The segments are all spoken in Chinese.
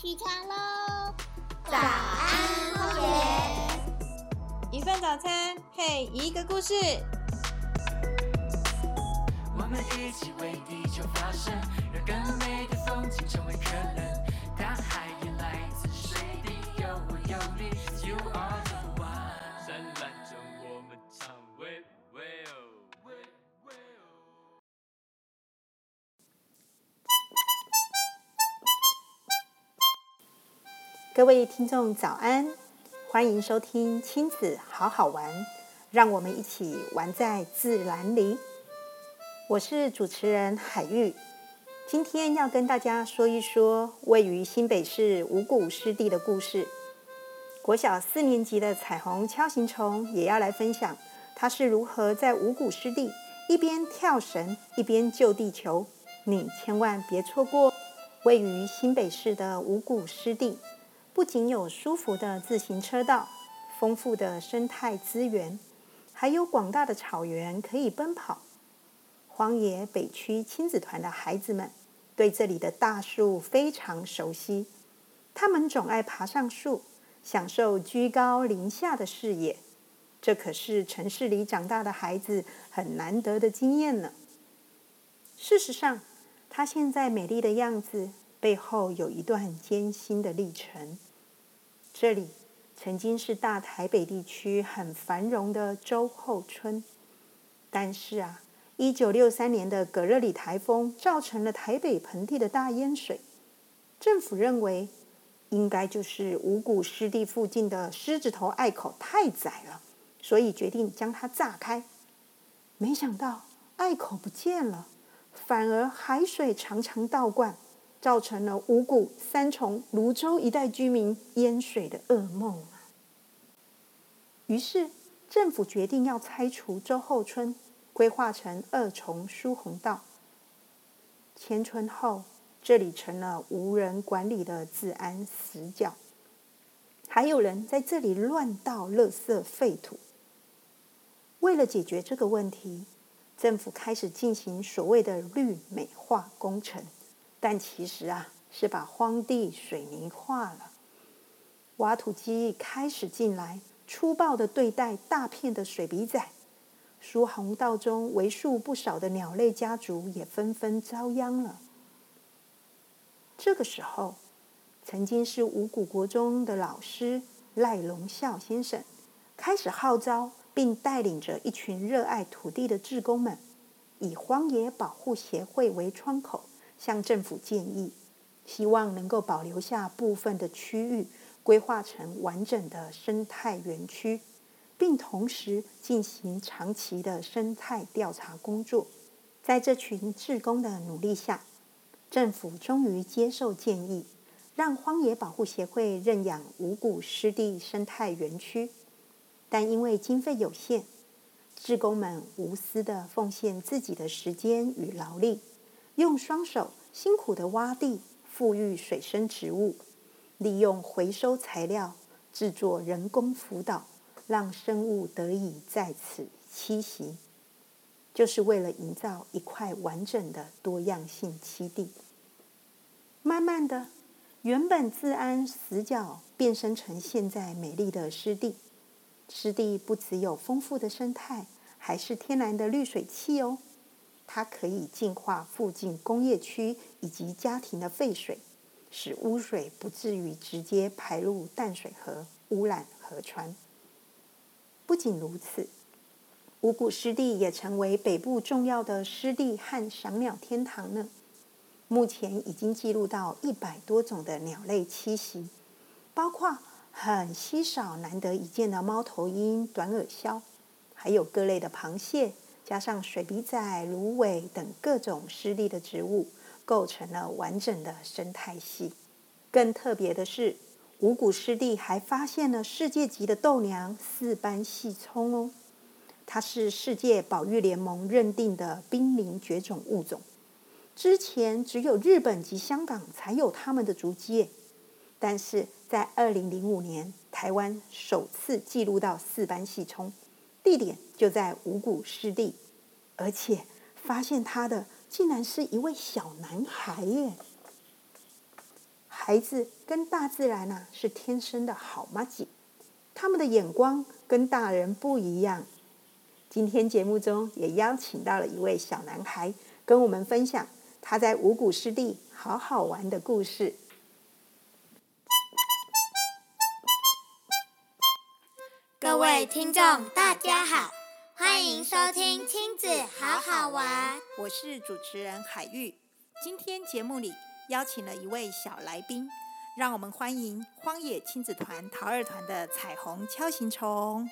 起床喽！早安，荒野。一份早餐配一个故事。我们一起为地球发声，让更美的风景成为可能。大海也来自水滴，有我有你，You 各位听众早安，欢迎收听亲子好好玩，让我们一起玩在自然里。我是主持人海玉，今天要跟大家说一说位于新北市五谷湿地的故事。国小四年级的彩虹锹形虫也要来分享，它是如何在五谷湿地一边跳绳一边救地球。你千万别错过！位于新北市的五谷湿地。不仅有舒服的自行车道、丰富的生态资源，还有广大的草原可以奔跑。荒野北区亲子团的孩子们对这里的大树非常熟悉，他们总爱爬上树，享受居高临下的视野。这可是城市里长大的孩子很难得的经验呢。事实上，它现在美丽的样子背后有一段艰辛的历程。这里曾经是大台北地区很繁荣的周后村，但是啊，一九六三年的葛热里台风造成了台北盆地的大淹水。政府认为，应该就是五谷湿地附近的狮子头隘口太窄了，所以决定将它炸开。没想到隘口不见了，反而海水常常倒灌。造成了五谷、三重、泸州一带居民淹水的噩梦！于是政府决定要拆除周后村，规划成二重疏洪道。迁村后，这里成了无人管理的治安死角，还有人在这里乱倒垃圾废土。为了解决这个问题，政府开始进行所谓的绿美化工程。但其实啊，是把荒地水泥化了。挖土机开始进来，粗暴的对待大片的水笔仔。疏洪道中为数不少的鸟类家族也纷纷遭殃了。这个时候，曾经是五谷国中的老师赖龙孝先生，开始号召并带领着一群热爱土地的志工们，以荒野保护协会为窗口。向政府建议，希望能够保留下部分的区域，规划成完整的生态园区，并同时进行长期的生态调查工作。在这群志工的努力下，政府终于接受建议，让荒野保护协会认养五谷湿地生态园区。但因为经费有限，志工们无私的奉献自己的时间与劳力。用双手辛苦的挖地，富裕水生植物，利用回收材料制作人工浮岛，让生物得以在此栖息，就是为了营造一块完整的多样性栖地。慢慢的，原本自安死角变身成现在美丽的湿地。湿地不只有丰富的生态，还是天然的滤水器哦。它可以净化附近工业区以及家庭的废水，使污水不至于直接排入淡水河，污染河川。不仅如此，五谷湿地也成为北部重要的湿地和赏鸟天堂呢。目前已经记录到一百多种的鸟类栖息，包括很稀少、难得一见的猫头鹰、短耳鸮，还有各类的螃蟹。加上水笔仔、芦苇等各种湿地的植物，构成了完整的生态系。更特别的是，五谷湿地还发现了世界级的豆娘四斑细葱哦，它是世界保育联盟认定的濒临绝种物种。之前只有日本及香港才有它们的足迹，但是在二零零五年，台湾首次记录到四斑细葱。地点就在五谷湿地，而且发现他的竟然是一位小男孩耶！孩子跟大自然啊是天生的好妈吉，他们的眼光跟大人不一样。今天节目中也邀请到了一位小男孩，跟我们分享他在五谷湿地好好玩的故事。位听众，大家好，欢迎收听亲子好好玩。我是主持人海玉。今天节目里邀请了一位小来宾，让我们欢迎荒野亲子团桃二团的彩虹敲形虫。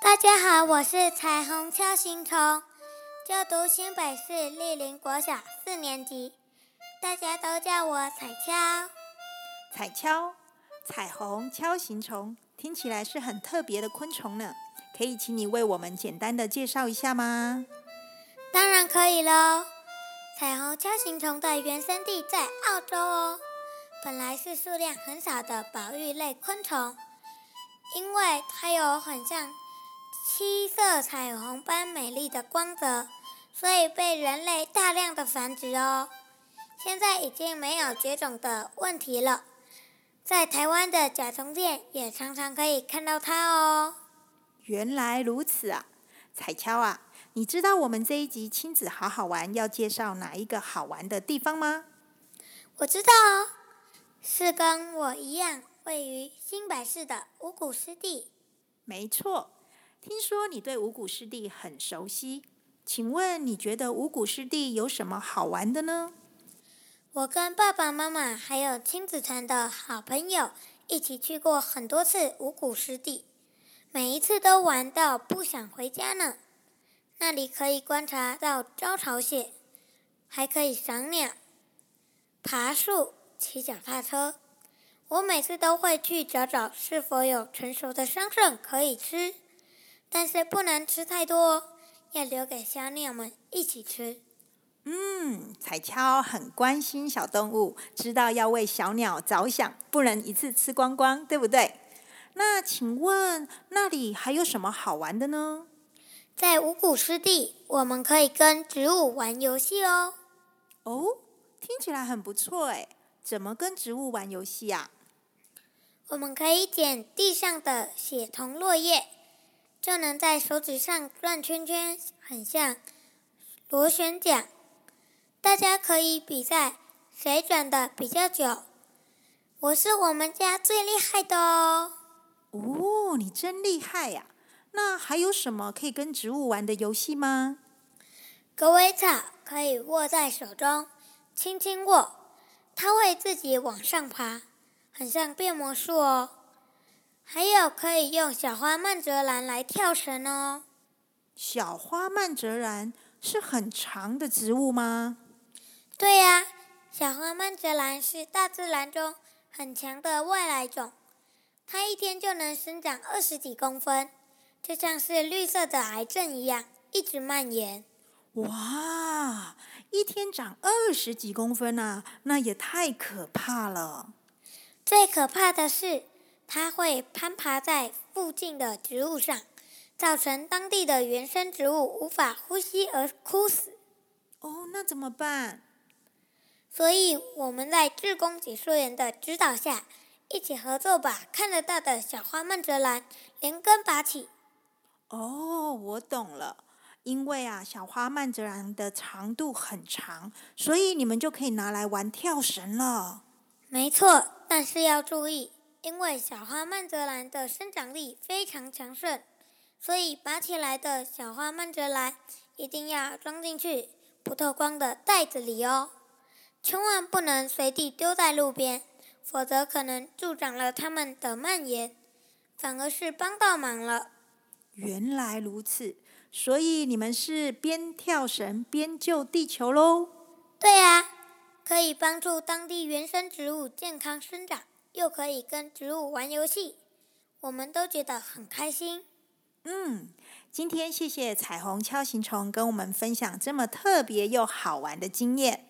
大家好，我是彩虹敲形虫，就读新北市立林国小四年级，大家都叫我彩敲。彩锹，彩虹敲形虫。听起来是很特别的昆虫呢，可以请你为我们简单的介绍一下吗？当然可以喽。彩虹锹形虫的原生地在澳洲哦，本来是数量很少的保育类昆虫，因为它有很像七色彩虹般美丽的光泽，所以被人类大量的繁殖哦。现在已经没有绝种的问题了。在台湾的甲虫店也常常可以看到它哦。原来如此啊，彩锹啊，你知道我们这一集亲子好好玩要介绍哪一个好玩的地方吗？我知道哦，是跟我一样位于新北市的五谷湿地。没错，听说你对五谷湿地很熟悉，请问你觉得五谷湿地有什么好玩的呢？我跟爸爸妈妈还有亲子团的好朋友一起去过很多次五谷湿地，每一次都玩到不想回家呢。那里可以观察到招潮蟹，还可以赏鸟、爬树、骑脚踏车。我每次都会去找找是否有成熟的桑葚可以吃，但是不能吃太多哦，要留给小鸟们一起吃。嗯，彩超很关心小动物，知道要为小鸟着想，不能一次吃光光，对不对？那请问那里还有什么好玩的呢？在五谷湿地，我们可以跟植物玩游戏哦。哦，听起来很不错哎，怎么跟植物玩游戏呀？我们可以捡地上的血桐落叶，就能在手指上转圈圈，很像螺旋桨。大家可以比赛谁转的比较久。我是我们家最厉害的哦。哦，你真厉害呀！那还有什么可以跟植物玩的游戏吗？狗尾草可以握在手中，轻轻握，它会自己往上爬，很像变魔术哦。还有可以用小花曼泽兰来跳绳哦。小花曼泽兰是很长的植物吗？对呀，小花曼泽兰是大自然中很强的外来种，它一天就能生长二十几公分，就像是绿色的癌症一样，一直蔓延。哇，一天长二十几公分啊，那也太可怕了！最可怕的是，它会攀爬在附近的植物上，造成当地的原生植物无法呼吸而枯死。哦，那怎么办？所以我们在志工解说员的指导下，一起合作把看得到的小花曼泽兰连根拔起。哦，我懂了，因为啊，小花曼泽兰的长度很长，所以你们就可以拿来玩跳绳了。没错，但是要注意，因为小花曼泽兰的生长力非常强盛，所以拔起来的小花曼泽兰一定要装进去不透光的袋子里哦。千万不能随地丢在路边，否则可能助长了它们的蔓延，反而是帮倒忙了。原来如此，所以你们是边跳绳边救地球喽？对啊，可以帮助当地原生植物健康生长，又可以跟植物玩游戏，我们都觉得很开心。嗯，今天谢谢彩虹锹形虫跟我们分享这么特别又好玩的经验。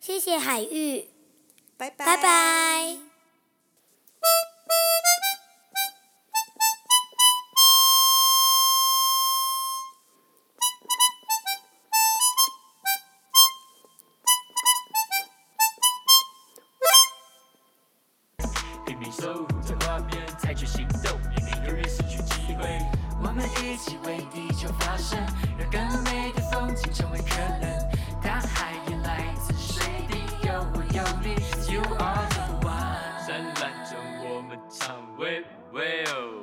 谢谢海玉，拜拜拜拜。拼命守护着画面，采取行动，以免永远失去机会。我们一起为地球发声，让更美的风景成为可能。Well.